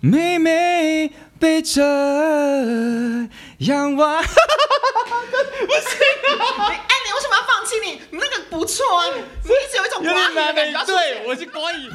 妹妹背着洋娃，不行啊！哎，你为什么要放弃？你你那个不错啊，你一直有一种瓜语的感觉。对，我是瓜语。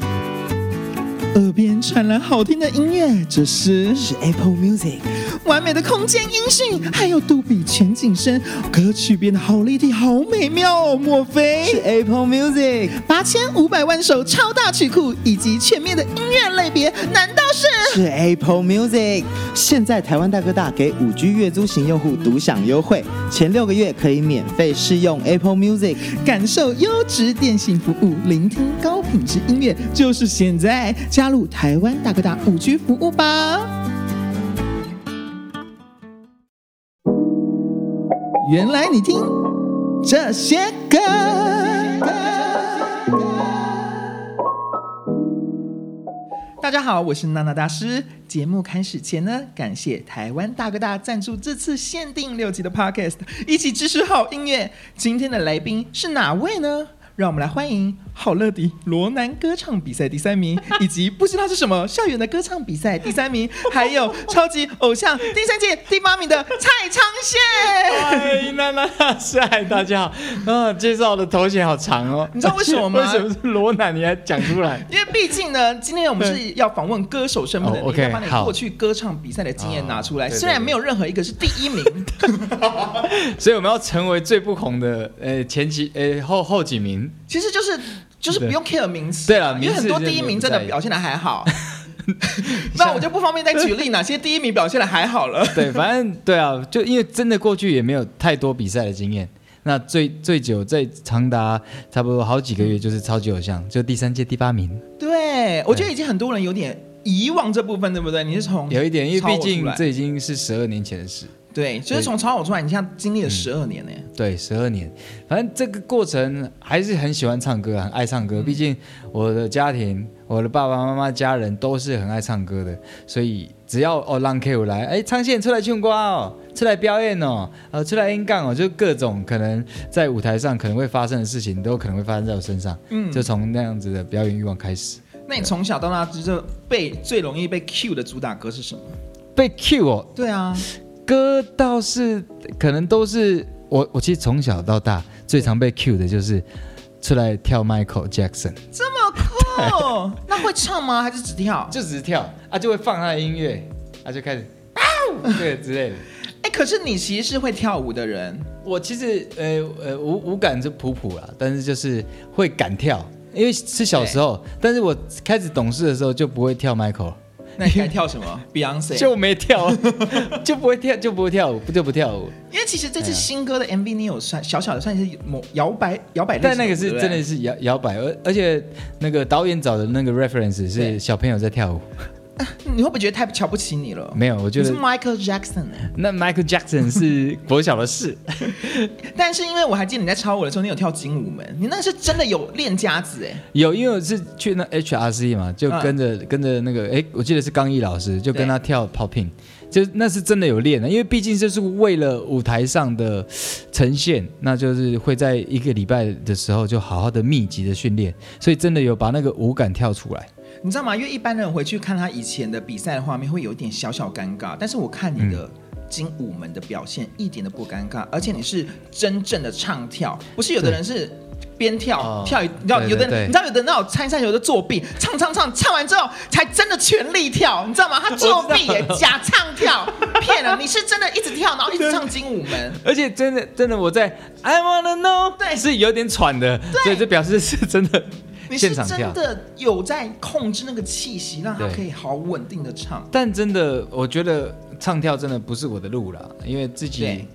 耳边传来好听的音乐，这是是 Apple Music，完美的空间音讯，还有杜比全景声，歌曲变得好立体，好美妙哦！莫非是 Apple Music？八千五百万首超大曲库以及全面的音乐类别，难道是是 Apple Music？现在台湾大哥大给五 G 月租型用户独享优惠，前六个月可以免费试用 Apple Music，感受优质电信服务，聆听高品质音乐，就是现在加入台湾大哥大五 G 服务吧！原来你听这些歌。大家好，我是娜娜大师。节目开始前呢，感谢台湾大哥大赞助这次限定六集的 Podcast，一起支持好音乐。今天的来宾是哪位呢？让我们来欢迎好乐迪罗南歌唱比赛第三名，以及不知道是什么校园的歌唱比赛第三名，还有超级偶像第三届第八名的蔡昌宪。嗨，娜娜大师，嗨，大家好。啊，介绍的头衔好长哦。你知道为什么吗？为什么是罗南？你还讲出来？因为毕竟呢，今天我们是要访问歌手身份的，你要把你过去歌唱比赛的经验拿出来。哦、虽然没有任何一个是第一名，所以我们要成为最不红的，呃，前几，呃，后后几名。其实就是就是不用 care 名次，对了，因为很多第一名真的表现的还好。那我就不方便再举例哪些第一名表现的还好了。对，反正对啊，就因为真的过去也没有太多比赛的经验。那最最久在长达差不多好几个月，就是超级偶像，就第三届第八名。对，我觉得已经很多人有点遗忘这部分，对不对？你是从有一点，因为毕竟这已经是十二年前的事。对，就是从超偶出来，你像经历了十二年呢、嗯。对，十二年，反正这个过程还是很喜欢唱歌，很爱唱歌。毕竟我的家庭，我的爸爸妈妈、家人都是很爱唱歌的，所以只要哦让 K 我来，哎，昌宪出来唱歌哦，出来表演哦，呃，出来演讲哦，就各种可能在舞台上可能会发生的事情，都可能会发生在我身上。嗯，就从那样子的表演欲望开始。那你从小到大就被最容易被 Q 的主打歌是什么？被 Q 哦？对啊。歌倒是可能都是我，我其实从小到大最常被 cue 的就是出来跳 Michael Jackson，这么酷？那会唱吗？还是只跳？就只是跳啊，就会放他的音乐，他、啊、就开始啊，对之类的。哎、欸，可是你其实是会跳舞的人，我其实呃呃舞舞感就普普啦，但是就是会敢跳，因为是小时候，但是我开始懂事的时候就不会跳 Michael。那你该跳什么？Beyonce 就没跳，就不会跳，就不会跳舞，不就不跳舞。因为其实这次新歌的 MV 你有算小小的算是某摇摆摇摆，但那个是真的是摇摇摆，而而且那个导演找的那个 reference 是小朋友在跳舞。你会不会觉得太瞧不起你了？没有，我觉得是 Michael Jackson。那 Michael Jackson 是国小的事，但是因为我还记得你在超我的时候，你有跳精舞门，你那是真的有练家子哎。有，因为我是去那 HRC 嘛，就跟着、嗯、跟着那个哎，我记得是刚毅老师，就跟他跳 popping，就那是真的有练的，因为毕竟这是为了舞台上的呈现，那就是会在一个礼拜的时候就好好的密集的训练，所以真的有把那个舞感跳出来。你知道吗？因为一般人回去看他以前的比赛的画面，会有一点小小尴尬。但是我看你的精武门的表现，一点都不尴尬，而且你是真正的唱跳，不是有的人是边跳、哦、跳，你知道有的人，你知道有的那种参赛有的作弊，唱唱唱唱完之后才真的全力跳，你知道吗？他作弊耶，假唱跳，骗人！你是真的一直跳，然后一直唱精武门，而且真的真的我在 I wanna know，对，是有点喘的，对，这表示是 真的。你是真的有在控制那个气息，让他可以好稳定的唱。但真的，我觉得唱跳真的不是我的路了，因为自己。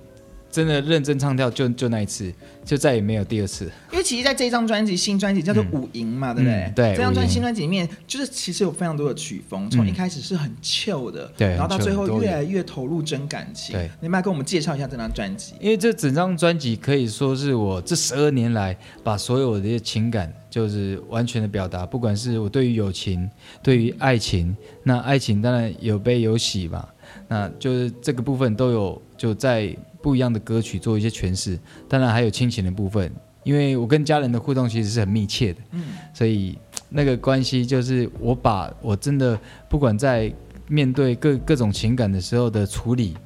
真的认真唱跳就就那一次，就再也没有第二次。因为其实在这张专辑新专辑叫做《五营》嘛，嗯、对不对？嗯、对。这张专辑新专辑里面，就是其实有非常多的曲风，从一开始是很 chill 的，对、嗯，然后到最后越来越投入真感情。对。你们来跟我们介绍一下这张专辑。因为这整张专辑可以说是我这十二年来把所有的情感就是完全的表达，不管是我对于友情，对于爱情，那爱情当然有悲有喜嘛，那就是这个部分都有就在。不一样的歌曲做一些诠释，当然还有亲情的部分，因为我跟家人的互动其实是很密切的，嗯，所以那个关系就是我把我真的不管在面对各各种情感的时候的处理，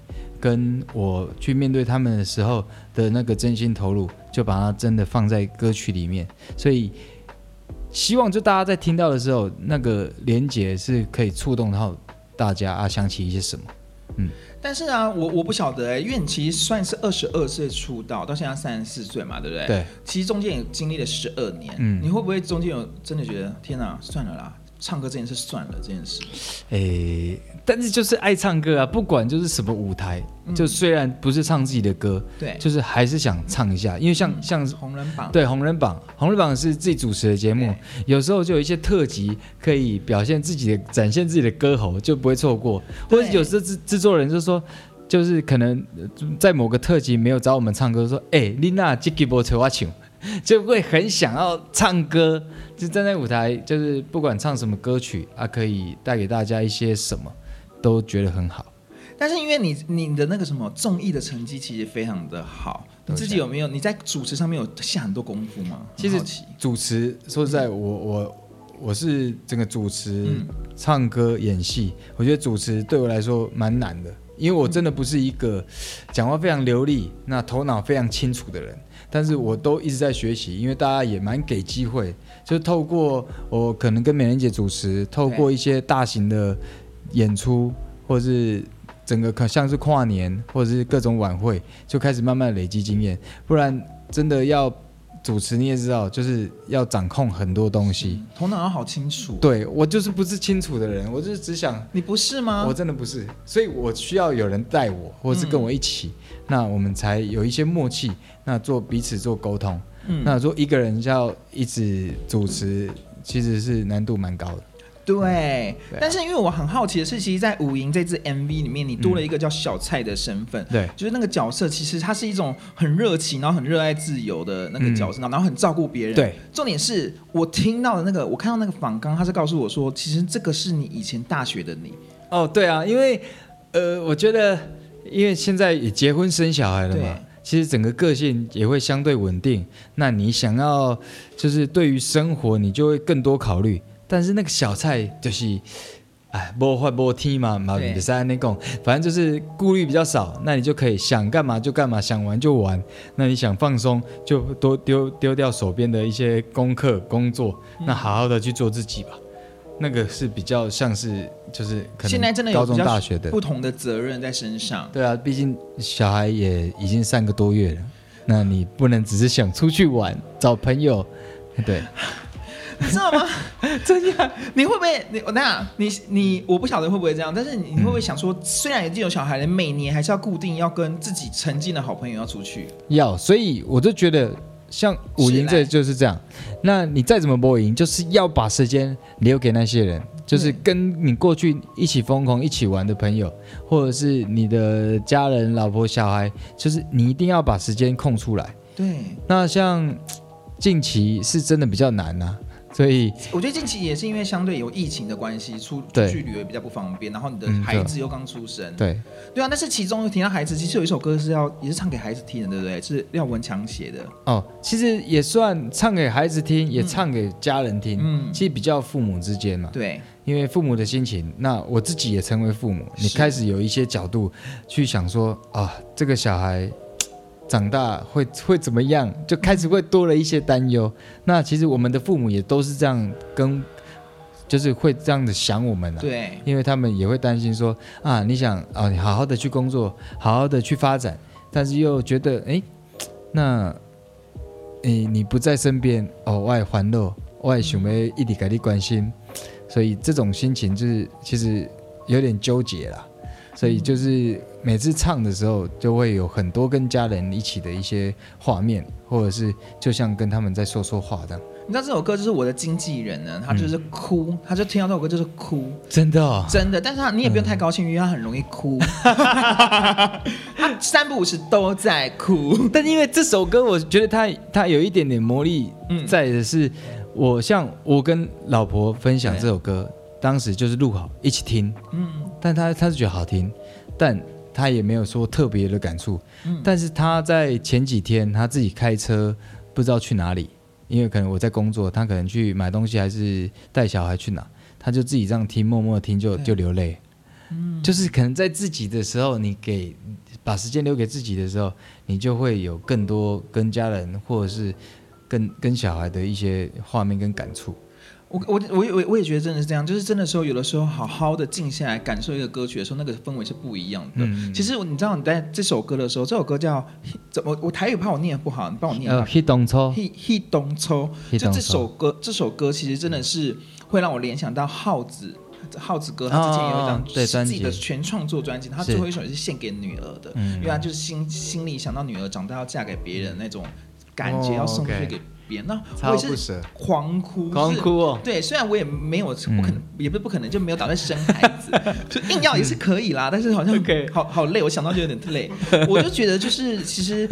跟我去面对他们的时候的那个真心投入，就把它真的放在歌曲里面。所以希望就大家在听到的时候，那个连接是可以触动到大家啊，想起一些什么。嗯。但是啊，我我不晓得哎、欸，因为你其实算是二十二岁出道，到现在三十四岁嘛，对不对？对。其实中间也经历了十二年，嗯，你会不会中间有真的觉得天哪，算了啦，唱歌这件事算了这件事？哎、欸，但是就是爱唱歌啊，不管就是什么舞台，嗯、就虽然不是唱自己的歌，对，就是还是想唱一下，因为像、嗯、像红人榜，对红人榜，红人榜是自己主持的节目，有时候就有一些特辑可以表现自己的，展现自己的歌喉，就不会错过，或者有时候制制作人就说。就是可能在某个特辑没有找我们唱歌，说哎，丽娜这个波我唱，就会很想要唱歌，就站在舞台，就是不管唱什么歌曲啊，可以带给大家一些什么，都觉得很好。但是因为你你的那个什么综艺的成绩其实非常的好，你自己有没有你在主持上面有下很多功夫吗？其实主持说实在，我我我是整个主持、嗯、唱歌、演戏，我觉得主持对我来说蛮难的。因为我真的不是一个讲话非常流利、那头脑非常清楚的人，但是我都一直在学习。因为大家也蛮给机会，就透过我可能跟美玲姐主持，透过一些大型的演出，或是整个可像是跨年，或者是各种晚会，就开始慢慢累积经验。不然真的要。主持你也知道，就是要掌控很多东西，头脑要好清楚。对，我就是不是清楚的人，我就是只想。你不是吗？我真的不是，所以我需要有人带我，或者是跟我一起，嗯、那我们才有一些默契，那做彼此做沟通。嗯，那如果一个人要一直主持，其实是难度蛮高的。对，对，但是因为我很好奇的是，其实，在五营这支 MV 里面，你多了一个叫小蔡的身份。对，就是那个角色，其实他是一种很热情，然后很热爱自由的那个角色，嗯、然后很照顾别人。对，重点是我听到的那个，我看到那个访刚，他是告诉我说，其实这个是你以前大学的你。哦，对啊，因为呃，我觉得，因为现在也结婚生小孩了嘛，其实整个个性也会相对稳定。那你想要，就是对于生活，你就会更多考虑。但是那个小菜就是，哎，无法无天嘛，嘛比赛那种，反正就是顾虑比较少，那你就可以想干嘛就干嘛，想玩就玩。那你想放松，就多丢丢掉手边的一些功课工作，那好好的去做自己吧。那个是比较像是就是可能现在真的高中大学的不同的责任在身上。对啊，毕竟小孩也已经三个多月了，那你不能只是想出去玩找朋友，对。你知道吗？这样你会不会？你我那你你我不晓得会不会这样，但是你会不会想说，虽然已经有小孩了，每年还是要固定要跟自己曾经的好朋友要出去？要，所以我就觉得像五营这就是这样。那你再怎么播赢，就是要把时间留给那些人，就是跟你过去一起疯狂、一起玩的朋友，或者是你的家人、老婆、小孩，就是你一定要把时间空出来。对。那像近期是真的比较难呐、啊。所以我觉得近期也是因为相对有疫情的关系，出出去旅游比较不方便，然后你的孩子又刚出生，嗯，对对啊。但是其中又提到孩子，其实有一首歌是要也是唱给孩子听的，对不对？是廖文强写的哦。其实也算唱给孩子听，也唱给家人听。嗯，其实比较父母之间嘛。对，因为父母的心情，那我自己也成为父母，你开始有一些角度去想说啊，这个小孩。长大会会怎么样？就开始会多了一些担忧。那其实我们的父母也都是这样跟，就是会这样子想我们啊。对，因为他们也会担心说啊，你想啊，你好好的去工作，好好的去发展，但是又觉得哎，那，你你不在身边哦，我也烦恼，我也想要一直给你关心，所以这种心情就是其实有点纠结啦。所以就是每次唱的时候，就会有很多跟家人一起的一些画面，或者是就像跟他们在说说话这样。你知道这首歌就是我的经纪人呢，他就是哭，嗯、他就听到这首歌就是哭，真的、哦，真的。但是他你也不用太高兴，嗯、因为他很容易哭，他三不五时都在哭。但因为这首歌，我觉得他他有一点点魔力在的是，我像我跟老婆分享这首歌。当时就是录好一起听，嗯，但他他是觉得好听，但他也没有说特别的感触，嗯，但是他在前几天他自己开车不知道去哪里，因为可能我在工作，他可能去买东西还是带小孩去哪，他就自己这样听，默默听就就流泪，嗯，就是可能在自己的时候，你给把时间留给自己的时候，你就会有更多跟家人或者是跟跟小孩的一些画面跟感触。我我我也我我也觉得真的是这样，就是真的时候，有的时候好好的静下来感受一个歌曲的时候，那个氛围是不一样的。嗯、其实你知道你在这首歌的时候，这首歌叫怎么我台语怕我念不好，你帮我念。呃，He Don't He He Don't 就这首歌这首歌其实真的是会让我联想到耗子耗子哥，他之前有一张自己的全创作专辑，他最后一首也是献给女儿的，因为他就是心心里想到女儿长大要嫁给别人那种感觉，要送出去给。那我也是狂哭，狂哭哦。对，虽然我也没有不可能，也不是不可能，就没有打算生孩子，就硬要也是可以啦。但是好像 好好累，我想到就有点累。我就觉得就是其实。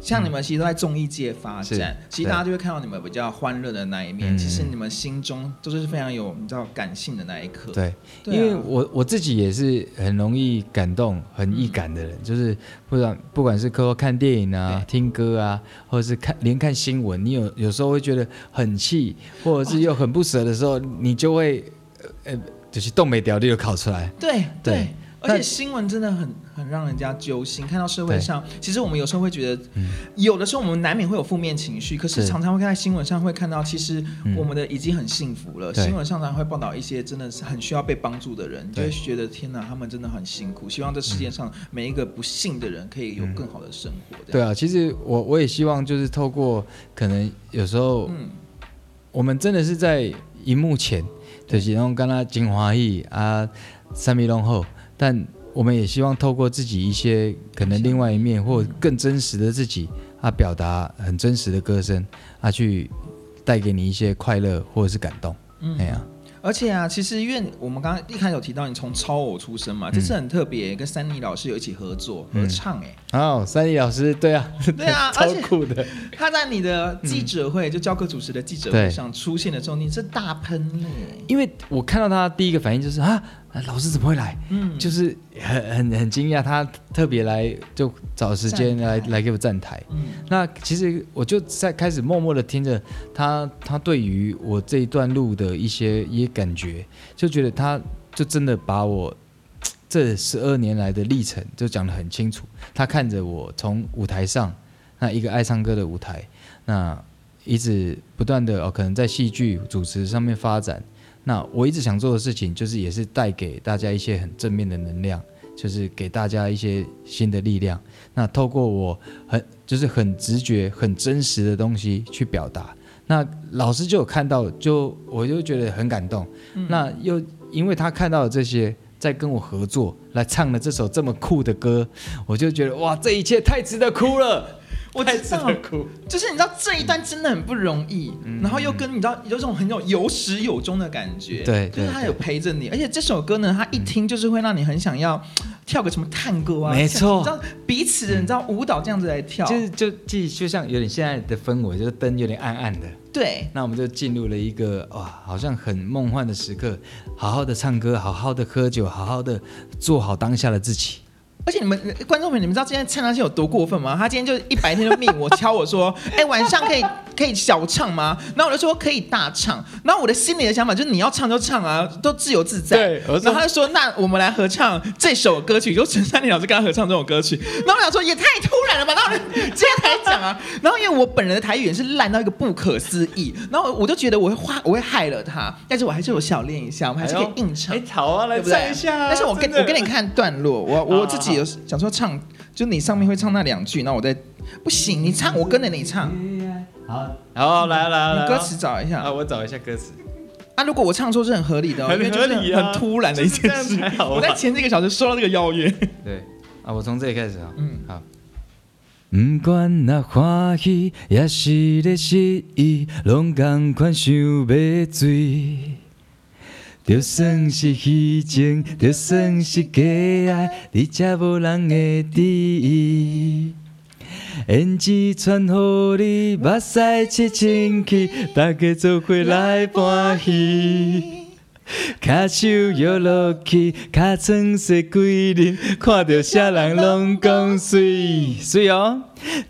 像你们其实都在综艺界发展，嗯、其实大家就会看到你们比较欢乐的那一面。其实你们心中都是非常有你知道感性的那一刻。对，因为我我自己也是很容易感动、很易感的人，嗯、就是不管不管是说看电影啊、对听歌啊，或者是看连看新闻，你有有时候会觉得很气，或者是又很不舍的时候，哦、你就会呃就是动没掉就考出来。对对。对而且新闻真的很很让人家揪心。看到社会上，其实我们有时候会觉得，有的时候我们难免会有负面情绪。可是常常会在新闻上会看到，其实我们的已经很幸福了。新闻上常会报道一些真的是很需要被帮助的人，就会觉得天哪，他们真的很辛苦。希望这世界上每一个不幸的人可以有更好的生活。对啊，其实我我也希望就是透过可能有时候，我们真的是在荧幕前，就是然后跟他金华义啊，三米龙后。但我们也希望透过自己一些可能另外一面或更真实的自己啊，表达很真实的歌声啊，去带给你一些快乐或者是感动。嗯，哎呀。而且啊，其实因为我们刚刚一开始有提到你从超偶出身嘛，嗯、这次很特别，跟三妮老师有一起合作、嗯、合唱哎。哦，三妮老师，对啊，对啊，超酷的。他在你的记者会，嗯、就教科主持的记者会上出现的时候，你是大喷泪。因为我看到他第一个反应就是啊。老师怎么会来？嗯，就是很很很惊讶，他特别来就找时间来来给我站台。嗯，那其实我就在开始默默的听着他，他对于我这一段路的一些一些感觉，就觉得他就真的把我这十二年来的历程就讲得很清楚。他看着我从舞台上那一个爱唱歌的舞台，那一直不断的哦，可能在戏剧主持上面发展。那我一直想做的事情，就是也是带给大家一些很正面的能量，就是给大家一些新的力量。那透过我很就是很直觉、很真实的东西去表达，那老师就有看到，就我就觉得很感动。嗯、那又因为他看到了这些，在跟我合作来唱了这首这么酷的歌，我就觉得哇，这一切太值得哭了。我知道，就是你知道这一段真的很不容易，嗯、然后又跟你知道有种很有有始有终的感觉，对，就是他有陪着你，而且这首歌呢，他一听就是会让你很想要跳个什么探戈啊，没错，你知道彼此的你知道舞蹈这样子来跳，就是就就就像有点现在的氛围，就是灯有点暗暗的，对，那我们就进入了一个哇，好像很梦幻的时刻，好好的唱歌，好好的喝酒，好好的做好当下的自己。而且你们观众朋友，你们知道今天蔡康永有多过分吗？他今天就一白天就命我敲我说，哎、晚上可以可以小唱吗？然后我就说可以大唱。然后我的心里的想法就是你要唱就唱啊，都自由自在。对。然后他就说，那我们来合唱这首歌曲，就陈珊妮老师跟他合唱这首歌曲。然后我想说也太突然了吧？然后接下来讲啊。然后因为我本人的台语也是烂到一个不可思议，然后我就觉得我会花我会害了他，但是我还是有小练一下，我们还是可以硬唱。哎，好啊，来唱一下。但是我跟我给你看段落，我我自己。有想说唱，就你上面会唱那两句，那我再不行，你唱，我跟着你唱。好，好，来来来，歌词找一下啊，我找一下歌词。啊，如果我唱错是很合理的，很合理啊，很突然的一件事。我在前几个小时收到这个邀约。对，啊，我从这里开始啊。嗯，好。不管那欢喜也是咧失意，拢同款想要醉。就算是虚情，就算是假爱，你才无人会知意。胭脂传乎你，目屎刺清气，大家做伙来欢喜。脚手摇落去，脚床洗几日，看到啥人拢讲水水哦。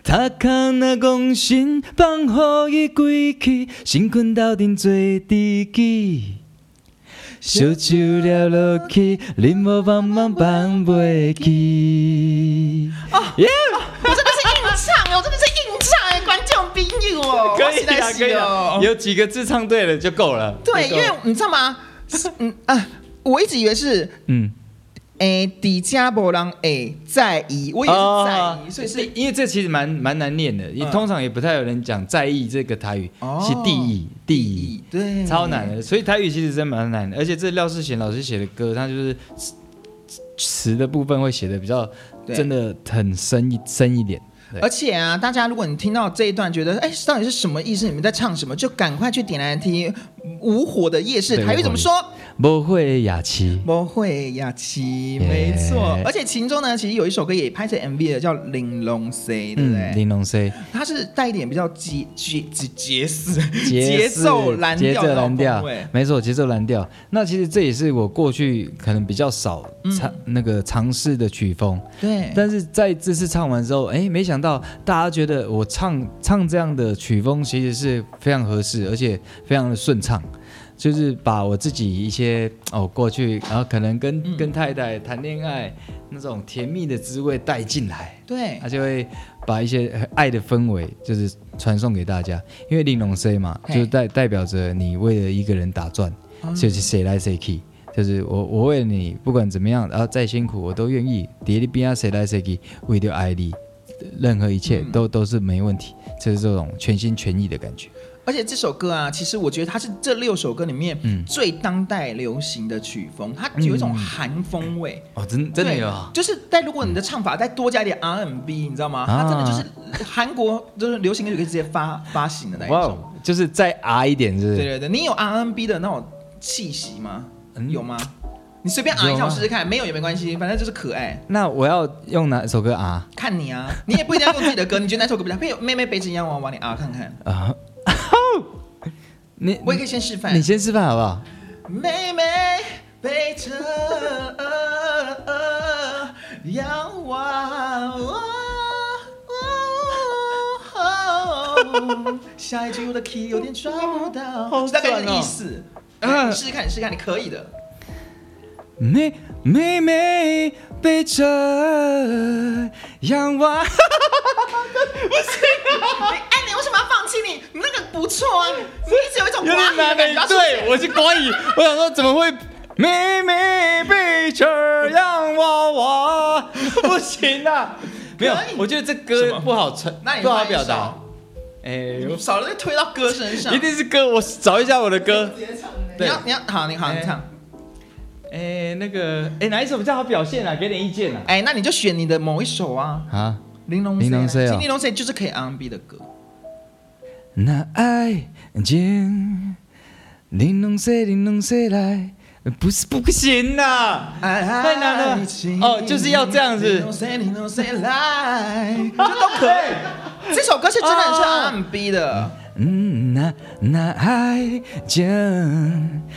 他看那讲心，放予伊归去，身躯斗阵做知己。烧酒了落去，你无帮忙放袂记。哦耶！可以啊，可以啊，有几个字唱对了就够了。对，因为你知道吗？嗯啊，我一直以为是嗯。哎，底加波浪哎，在意，我也是在意，哦、所以是因为这其实蛮蛮难念的，你、嗯、通常也不太有人讲在意这个台语，哦是地意地意，对，超难的，所以台语其实真蛮难的，而且这廖世贤老师写的歌，他就是词的部分会写的比较真的很深一深一点。而且啊，大家如果你听到这一段觉得哎，到底是什么意思？你们在唱什么？就赶快去点来听无火的夜市台语怎么说？不会雅琪，不会雅琪，没错。而且其中呢，其实有一首歌也拍成 MV 的，叫《玲珑 C》，对不对？玲珑 C，它是带一点比较节节节节奏蓝调，节奏蓝调，没错，节奏蓝调。那其实这也是我过去可能比较少尝那个尝试的曲风，对。但是在这次唱完之后，哎，没想。到大家觉得我唱唱这样的曲风其实是非常合适，而且非常的顺畅，就是把我自己一些哦过去，然后可能跟、嗯、跟太太谈恋爱那种甜蜜的滋味带进来，对，他就会把一些爱的氛围就是传送给大家，因为玲珑 C 嘛，就代代表着你为了一个人打转，就是谁来谁去，就是我我为了你不管怎么样，然后再辛苦我都愿意，叠的边啊谁来谁去，为了爱你。任何一切都、嗯、都是没问题，就是这种全心全意的感觉。而且这首歌啊，其实我觉得它是这六首歌里面最当代流行的曲风，它有一种韩风味。嗯、哦，真真的有，就是但如果你的唱法再多加一点 R&B，你知道吗？它真的就是韩国就是流行歌曲可以直接发发行的那一种，就是再 R 一点，是不是？对对对，你有 R&B 的那种气息吗？嗯、有吗？你随便 R 一下我试试看，没有也没关系，反正就是可爱。那我要用哪首歌啊？看你啊，你也不一定要用自己的歌，你觉得哪首歌比较配？妹妹背着洋娃娃，你啊看看啊。你我也可以先示范，你先示范好不好？妹妹背着洋娃娃，下一句我的 key 有点抓不到，大概的意思。试试看，你试试看，你可以的。妹妹妹背着洋娃，不行啊！哎，你为什么要放弃你？你那个不错啊，你一直有一种华语的感觉。对，我是国语。我想说，怎么会妹妹背着洋娃娃？不行啊！没有，我觉得这歌不好唱，不好表达。哎，少了就推到歌身上。一定是歌，我找一下我的歌。你要，你要，好，你好，你唱。哎，那个，哎，哪一首比较好表现啊？给点意见啊！哎，那你就选你的某一首啊。啊，玲珑 C，玲珑 C 就是可以 R&B 的歌。那爱情，玲珑 C，玲珑 C 来，不是不行呐，太难了。哦，就是要这样子。玲珑 C，玲珑 C 来，这都可以。这首歌是真的很像 R&B 的。嗯，那那爱情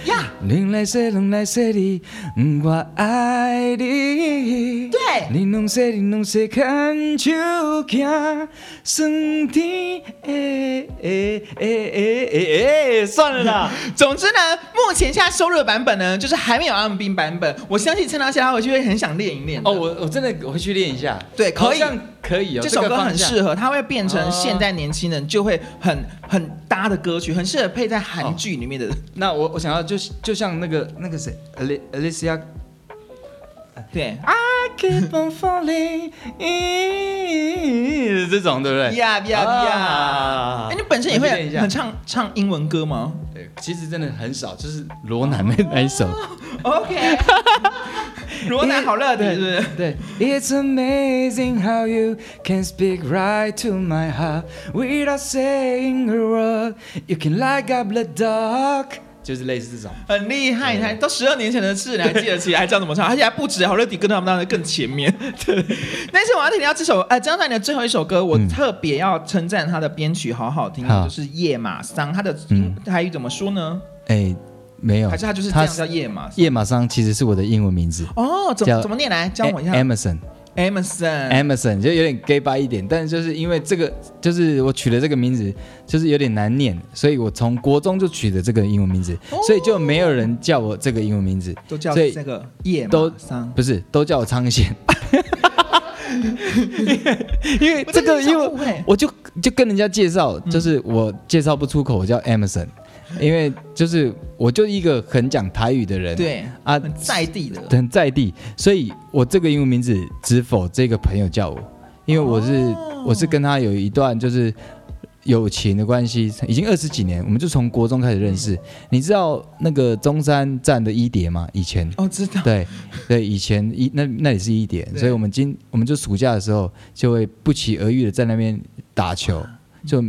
呀，冷来说冷来说的，我爱你。对，玲珑 C，玲珑 C，看秋行，酸甜哎哎哎哎哎哎，算了啦。总之呢，目前现在收录的版本呢，就是还没有 M B 版本。我相信趁到现在回去会很想练一练。哦，我我真的我会去练一下。对，可以。可以哦，这首歌很适合，它会变成现代年轻人就会很很搭的歌曲，很适合配在韩剧里面的。那我我想要就就像那个那个谁，Alicia，对，I keep on falling in 这种对不对？呀呀呀！哎，你本身也会很唱唱英文歌吗？对，其实真的很少，就是罗南妹那一首。OK。罗南好乐的，是不是？对。It's amazing how you can speak right to my heart without saying a word. You can light up the dark，就是类似这种。很厉害，你看都十二年前的事，你还记得起来，还知道怎么唱，而且还不止好乐迪跟他们当的更前面。对。但是我要提到这首，呃，这张专辑的最后一首歌，我特别要称赞他的编曲好好听，就是夜马桑。他的台语怎么说呢？哎。没有，还是他就是这样叫叶马？叶马桑其实是我的英文名字。哦，怎么怎么念来？教我一下？Emerson。Emerson Emerson 就有点 gay 吧一点，但是就是因为这个，就是我取的这个名字就是有点难念，所以我从国中就取的这个英文名字，哦、所以就没有人叫我这个英文名字，都叫这个叶都不是都叫我昌贤，因为这个因为我就就跟人家介绍，就是我介绍不出口，我叫 Emerson。因为就是我就一个很讲台语的人，对啊，很在地的，很在地，所以我这个英文名字只否这个朋友叫我，因为我是、哦、我是跟他有一段就是友情的关系，已经二十几年，我们就从国中开始认识。嗯、你知道那个中山站的一叠吗？以前哦，知道，对对，以前一那那里是一叠，所以我们今我们就暑假的时候就会不期而遇的在那边打球。就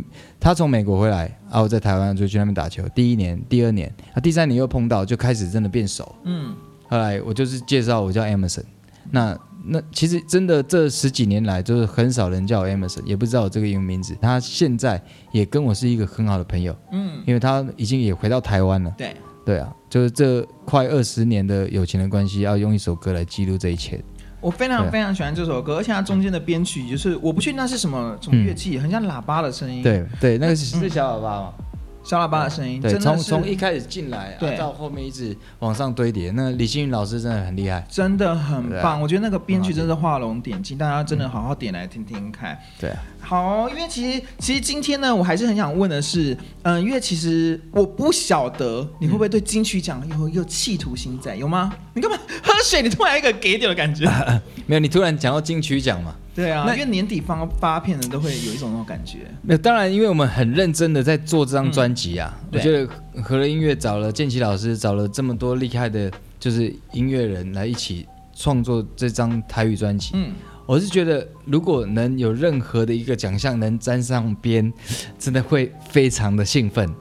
他从美国回来，然后在台湾就去那边打球。第一年、第二年，啊，第三年又碰到，就开始真的变熟。嗯，后来我就是介绍我叫 Emerson。那那其实真的这十几年来，就是很少人叫我 Emerson，也不知道我这个英文名字。他现在也跟我是一个很好的朋友。嗯，因为他已经也回到台湾了。对对啊，就是这快二十年的友情的关系，要用一首歌来记录这一切。我非常非常喜欢这首歌，而且它中间的编曲就是，我不确定那是什么什么乐器，嗯、很像喇叭的声音。对对，那个是是小喇叭吗？嗯小喇叭的声音，对，从从一开始进来，对，到后面一直往上堆叠。那李星云老师真的很厉害，真的很棒。我觉得那个编曲真的画龙点睛，大家真的好好点来听听看。对，好，因为其实其实今天呢，我还是很想问的是，嗯，因为其实我不晓得你会不会对金曲奖有有企图心在，有吗？你干嘛喝水？你突然一个给点的感觉？没有，你突然讲到金曲奖嘛？对啊，那因为年底发发片的都会有一种那种感觉。那当然，因为我们很认真的在做这张专辑啊。嗯、我觉得和乐音乐找了建奇老师，找了这么多厉害的，就是音乐人来一起创作这张台语专辑。嗯，我是觉得如果能有任何的一个奖项能沾上边，真的会非常的兴奋。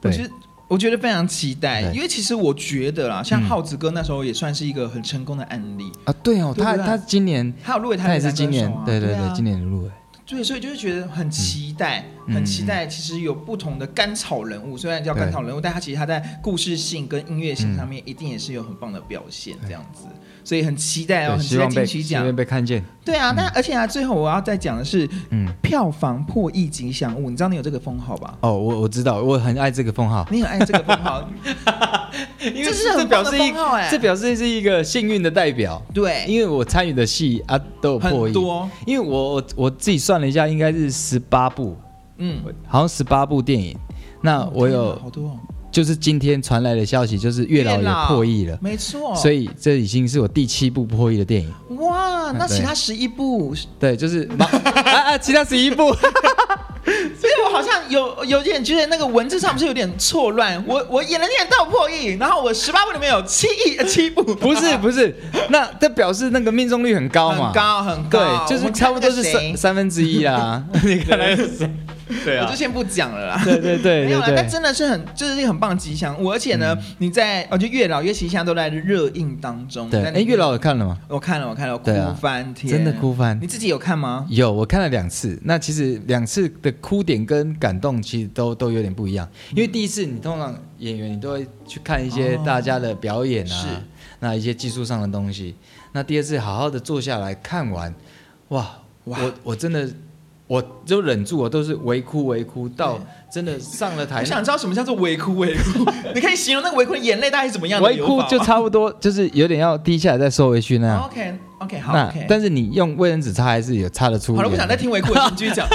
对。我觉得非常期待，因为其实我觉得啦，像浩子哥那时候也算是一个很成功的案例。啊。对哦，他他今年他有入围，他也是今年，对对对，今年入围。对，所以就是觉得很期待，很期待。其实有不同的甘草人物，虽然叫甘草人物，但他其实他在故事性跟音乐性上面一定也是有很棒的表现，这样子。所以很期待哦，很期待金曲奖被看见。对啊，但而且啊，最后我要再讲的是，嗯，票房破亿吉祥物，你知道你有这个封号吧？哦，我我知道，我很爱这个封号。你很爱这个封号，因为这是很棒的封号哎，这表示是一个幸运的代表。对，因为我参与的戏啊都有破亿，多，因为我我自己算了一下，应该是十八部，嗯，好像十八部电影。那我有好多。就是今天传来的消息，就是月老也破亿了，没错，所以这已经是我第七部破亿的电影。哇，那其他十一部？对，就是 啊啊，其他十一部。所以我好像有有点觉得那个文字上不是有点错乱。我我演了演到破亿，然后我十八部里面有七亿呃七部。不是 不是，那这表示那个命中率很高嘛？很高很高，对，就是差不多是三三分之一啦。你看来是。对啊，我就先不讲了啦。对对对，没有了。但真的是很，就是一个很棒的吉祥物。而且呢，你在哦，就月老月期现在都在热映当中。对，哎，月老有看了吗？我看了，我看了，哭翻天，真的哭翻。你自己有看吗？有，我看了两次。那其实两次的哭点跟感动其实都都有点不一样。因为第一次你通常演员你都会去看一些大家的表演啊，那一些技术上的东西。那第二次好好的坐下来看完，哇，我我真的。我就忍住，我都是微哭微哭，到真的上了台。我想知道什么叫做微哭微哭？你可以形容那个微哭的眼泪大概是怎么样的？微哭就差不多，就是有点要滴下来再收回去那样。OK OK 好。那但是你用卫生纸擦还是有擦得出。好了，不想再听微哭了，你继续讲。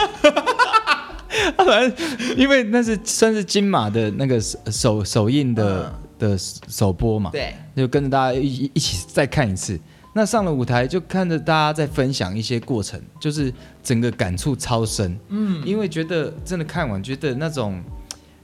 反正因为那是算是金马的那个首首映的的首播嘛，对，就跟着大家一一起再看一次。那上了舞台，就看着大家在分享一些过程，就是整个感触超深。嗯，因为觉得真的看完，觉得那种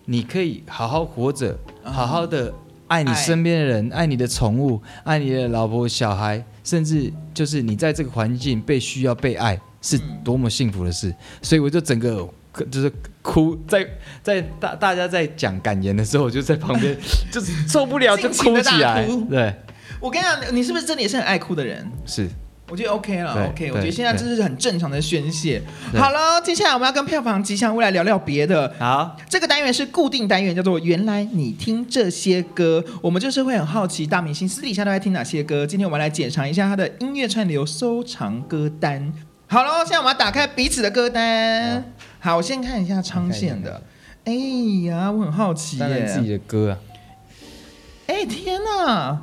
你可以好好活着，好好的爱你身边的人，爱你的宠物，爱你的老婆小孩，甚至就是你在这个环境被需要被爱，是多么幸福的事。所以我就整个就是哭，在在大大家在讲感言的时候，我就在旁边 就是受不了就哭起来，对。我跟你讲，你是不是真的也是很爱哭的人？是，我觉得 OK 了，OK。我觉得现在这是很正常的宣泄。好了，接下来我们要跟票房吉祥物来聊聊别的。好，这个单元是固定单元，叫做“原来你听这些歌”。我们就是会很好奇大明星私底下都在听哪些歌。今天我们来检查一下他的音乐串流收藏歌单。好了，现在我们要打开彼此的歌单。好，我先看一下昌宪的。哎呀，我很好奇耶。自己的歌啊。哎天哪！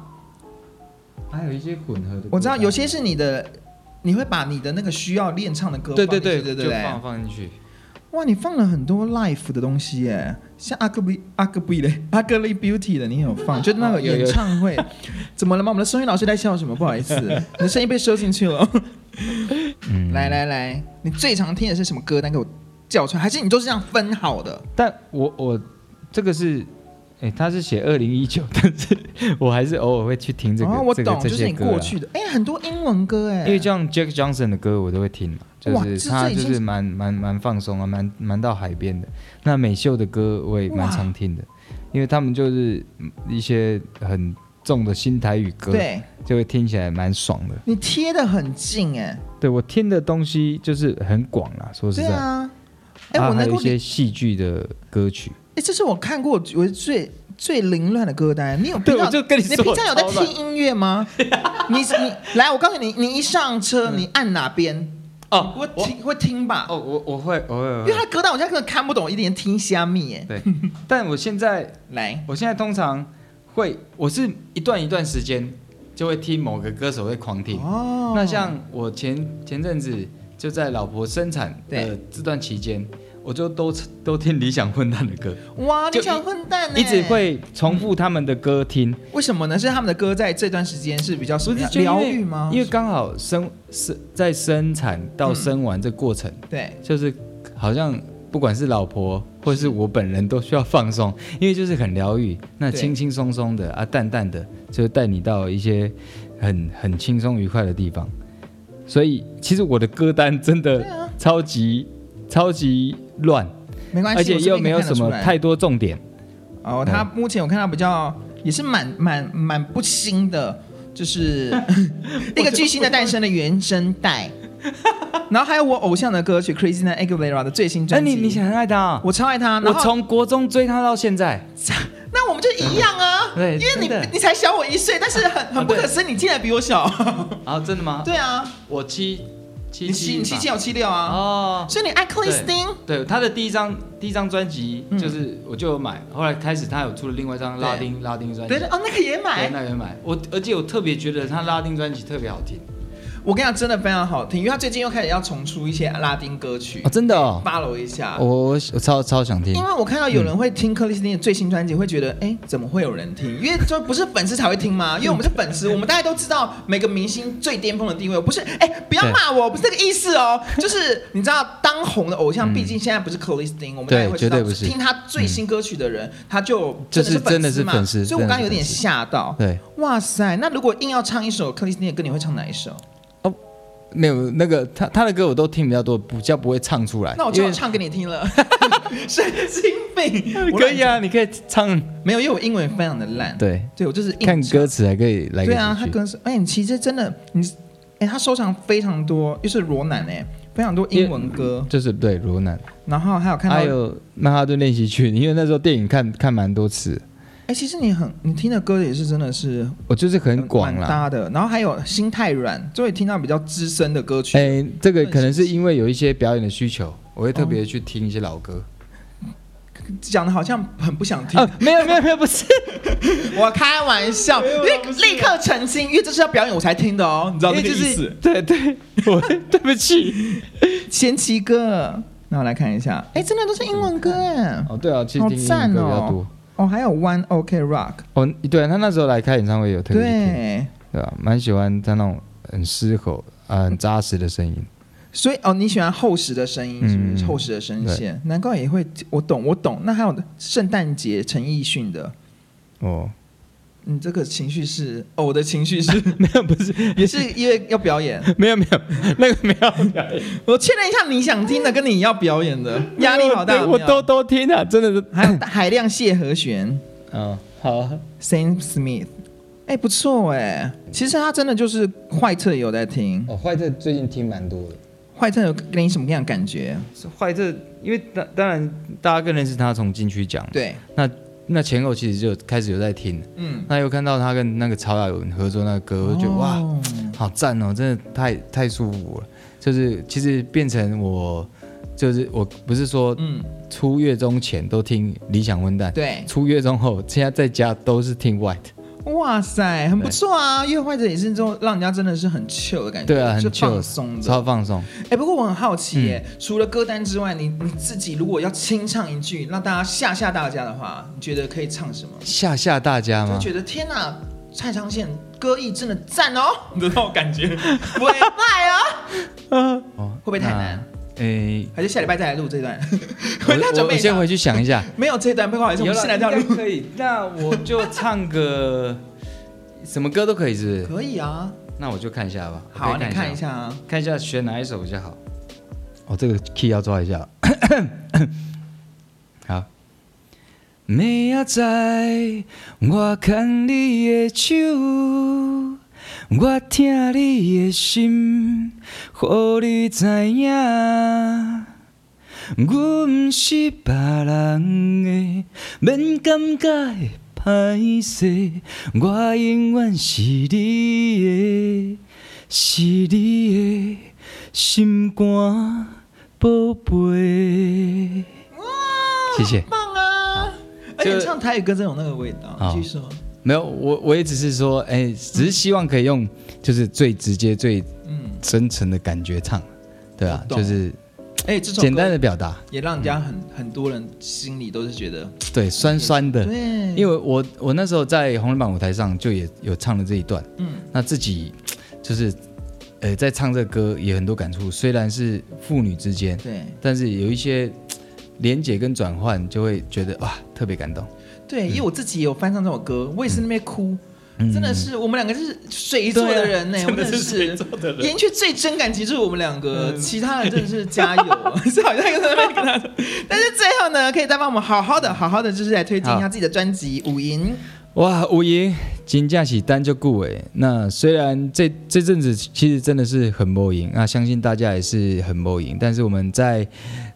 还有一些混合的，我知道有些是你的，你会把你的那个需要练唱的歌对对对对对对，就放放进去。哇，你放了很多 live 的东西耶，像阿格比阿格比嘞，阿格丽 beauty 的你有放，就那个演唱会，怎么了吗？我们的声音老师在笑什么？不好意思，你 的声音被收进去了。嗯，来来来，你最常听的是什么歌单？给我叫出来，还是你都是这样分好的？但我我这个是。哎，他是写二零一九，但是我还是偶尔会去听这个。哦，我懂，这个、就是你过去的。哎，很多英文歌哎。因为像 Jack Johnson 的歌我都会听嘛，就是他就是蛮蛮蛮放松啊，蛮蛮到海边的。那美秀的歌我也蛮常听的，因为他们就是一些很重的新台语歌，对，就会听起来蛮爽的。你贴的很近哎。对，我听的东西就是很广啦，说实在。对啊。哎，我还有一些戏剧的歌曲。哎，这是我看过我最最凌乱的歌单。你有对，我就跟你说，你平常有在听音乐吗？你你来，我告诉你，你一上车，你按哪边？哦，我听会听吧？哦，我我会我会，因为他歌单我现在根本看不懂，一点听虾米哎。对，但我现在来，我现在通常会，我是一段一段时间就会听某个歌手会狂听。哦，那像我前前阵子就在老婆生产的这段期间。我就都都听理想混蛋的歌，哇，理想混蛋一直会重复他们的歌听，为什么呢？是他们的歌在这段时间是比较什么疗愈吗？因为刚好生生在生产到生完这过程，对，就是好像不管是老婆或是我本人都需要放松，因为就是很疗愈，那轻轻松松的啊，淡淡的，就带你到一些很很轻松愉快的地方。所以其实我的歌单真的超级超级。乱，没关系，而且又没有什么太多重点。哦，他目前我看到比较也是蛮蛮蛮不新的，就是 那个巨星的诞生的原声带。然后还有我偶像的歌曲 Christina Aguilera 的最新专辑。你你很爱他，我超爱他。我从国中追他到现在，那我们就一样啊。对，因为你你才小我一岁，但是很很不可思议，你竟然比我小。啊，真的吗？对啊，我七。七七你七七有七六啊？哦，所以你爱克里斯汀？对，他的第一张第一张专辑就是我就有买，后来开始他有出了另外一张拉丁拉丁专辑。对哦，那个也买，对那个也买。我而且我特别觉得他拉丁专辑特别好听。我跟你讲，真的非常好听，因为他最近又开始要重出一些拉丁歌曲哦，真的哦，follow 一下，我我我超超想听，因为我看到有人会听克里斯汀的最新专辑，会觉得哎，怎么会有人听？因为说不是粉丝才会听吗？因为我们是粉丝，我们大家都知道每个明星最巅峰的地位，不是哎，不要骂我，不是这个意思哦，就是你知道当红的偶像，毕竟现在不是克里斯汀，我们大家会知道，听他最新歌曲的人，他就就是真的是粉丝，所以我刚刚有点吓到，对，哇塞，那如果硬要唱一首克里斯汀的歌，你会唱哪一首？没有那个他他的歌我都听比较多，比较不会唱出来。那我就唱给你听了，神经病！可以啊，你可以唱。没有，因为我英文非常的烂。对，对我就是看歌词还可以来。对啊，他歌词，哎，你其实真的，你，哎，他收藏非常多，又是罗南哎，非常多英文歌，就是对罗南。然后还有看到，还有曼哈顿练习曲，因为那时候电影看看蛮多次。哎，其实你很，你听的歌也是真的是，我就是很广啦，搭的。然后还有心太软，就会听到比较资深的歌曲。哎，这个可能是因为有一些表演的需求，我会特别去听一些老歌。讲的好像很不想听。没有没有没有，不是，我开玩笑，因为立刻澄清，因为这是要表演我才听的哦，你知道那个意思？对对，我对不起，前期歌，那我来看一下，哎，真的都是英文歌哎。哦，对啊，其实听英文歌比较多。哦，还有 One OK Rock，哦，对，他那时候来开演唱会有特别听，对，对吧？蛮喜欢他那种很嘶吼、啊、很扎实的声音。所以哦，你喜欢厚实的声音，是不是？嗯、厚实的声线，对难怪也会，我懂，我懂。那还有圣诞节陈奕迅的，哦。你这个情绪是哦，我的情绪是 没有，不是，也是因为要表演。没有没有，那个没有表演。我确认一下，你想听的跟你要表演的压力好大。我都都听啊，真的是。还有海量谢和弦。嗯，好。Sam Smith，哎，不错哎。其实他真的就是坏特也有在听哦，坏特最近听蛮多的。坏特有给你什么样的感觉？坏特，因为当当然大家更认识他从进去讲，对，那那前后其实就开始有在听，嗯，那又看到他跟那个曹雅文合作那个歌，我就觉得、哦、哇，好赞哦，真的太太舒服了。就是其实变成我，就是我不是说，嗯，出月中前都听理想混蛋，对，出月中后现在在家都是听 White。哇塞，很不错啊！因为坏者也是这种让人家真的是很 chill 的感觉，对啊，很放松的，超放松。哎、欸，不过我很好奇耶，嗯、除了歌单之外，你你自己如果要清唱一句，让大家吓吓大家的话，你觉得可以唱什么？吓吓大家吗？就觉得天哪，蔡昌宪歌艺真的赞哦，的 那种感觉，不会败啊，嗯，会不会太难？哎，欸、还是下礼拜再来录这段？我 我先回去想一下。没有这段，不好意思，我们现在这样录可以。那我就唱个 什么歌都可以，是不是？可以啊。那我就看一下吧。好，看你看一下啊，看一下选哪一首比较好。哦，这个 key 要抓一下。好。每仔载，我牵你的手。我听你的心，予你知影，我不是别人的，免感觉会歹势，我永远是你的，是你的心肝宝贝。哇，谢谢，棒啊！而且唱台语歌真有那个味道，据说。没有，我我也只是说，哎，只是希望可以用，就是最直接、最真诚的感觉唱，对啊，就是，哎，简单的表达，也让人家很很多人心里都是觉得，对，酸酸的，对，因为我我那时候在红人榜舞台上就也有唱了这一段，嗯，那自己就是，呃，在唱这歌也很多感触，虽然是父女之间，对，但是有一些连结跟转换，就会觉得哇，特别感动。对，因为我自己也有翻唱这首歌，我也是那边哭，真的是我们两个是水做的人呢，真的是水做的人。演曲最真感情就是我们两个，其他人真的是加油，是好像在那边跟他说。但是最后呢，可以再帮我们好好的、好好的，就是来推荐一下自己的专辑《五营》。哇，五营金价起单就顾哎。那虽然这这阵子其实真的是很无营，那相信大家也是很无营，但是我们在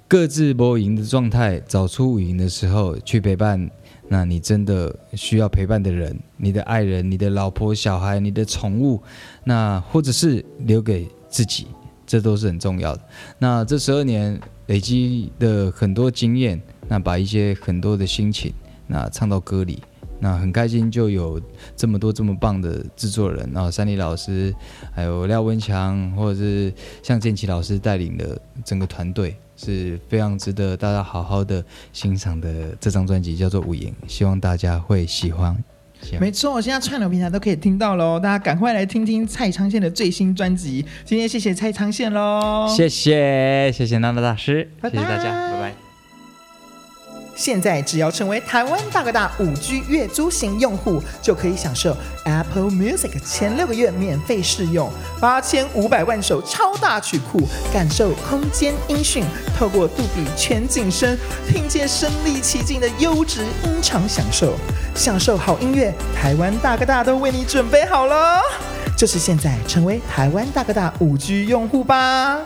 各自无营的状态，找出五营的时候去陪伴。那你真的需要陪伴的人，你的爱人、你的老婆、小孩、你的宠物，那或者是留给自己，这都是很重要的。那这十二年累积的很多经验，那把一些很多的心情，那唱到歌里，那很开心，就有这么多这么棒的制作人，然后珊妮老师，还有廖文强，或者是向建奇老师带领的整个团队。是非常值得大家好好的欣赏的这张专辑，叫做《五营》，希望大家会喜欢。没错，现在串流平台都可以听到喽，大家赶快来听听蔡昌宪的最新专辑。今天谢谢蔡昌宪喽，谢谢谢谢娜娜大师，拜拜谢谢大家，拜拜。现在只要成为台湾大哥大五 G 月租型用户，就可以享受 Apple Music 前六个月免费试用，八千五百万首超大曲库，感受空间音讯，透过杜比全景声，听见身临其境的优质音场享受，享受好音乐。台湾大哥大都为你准备好了，就是现在成为台湾大哥大五 G 用户吧。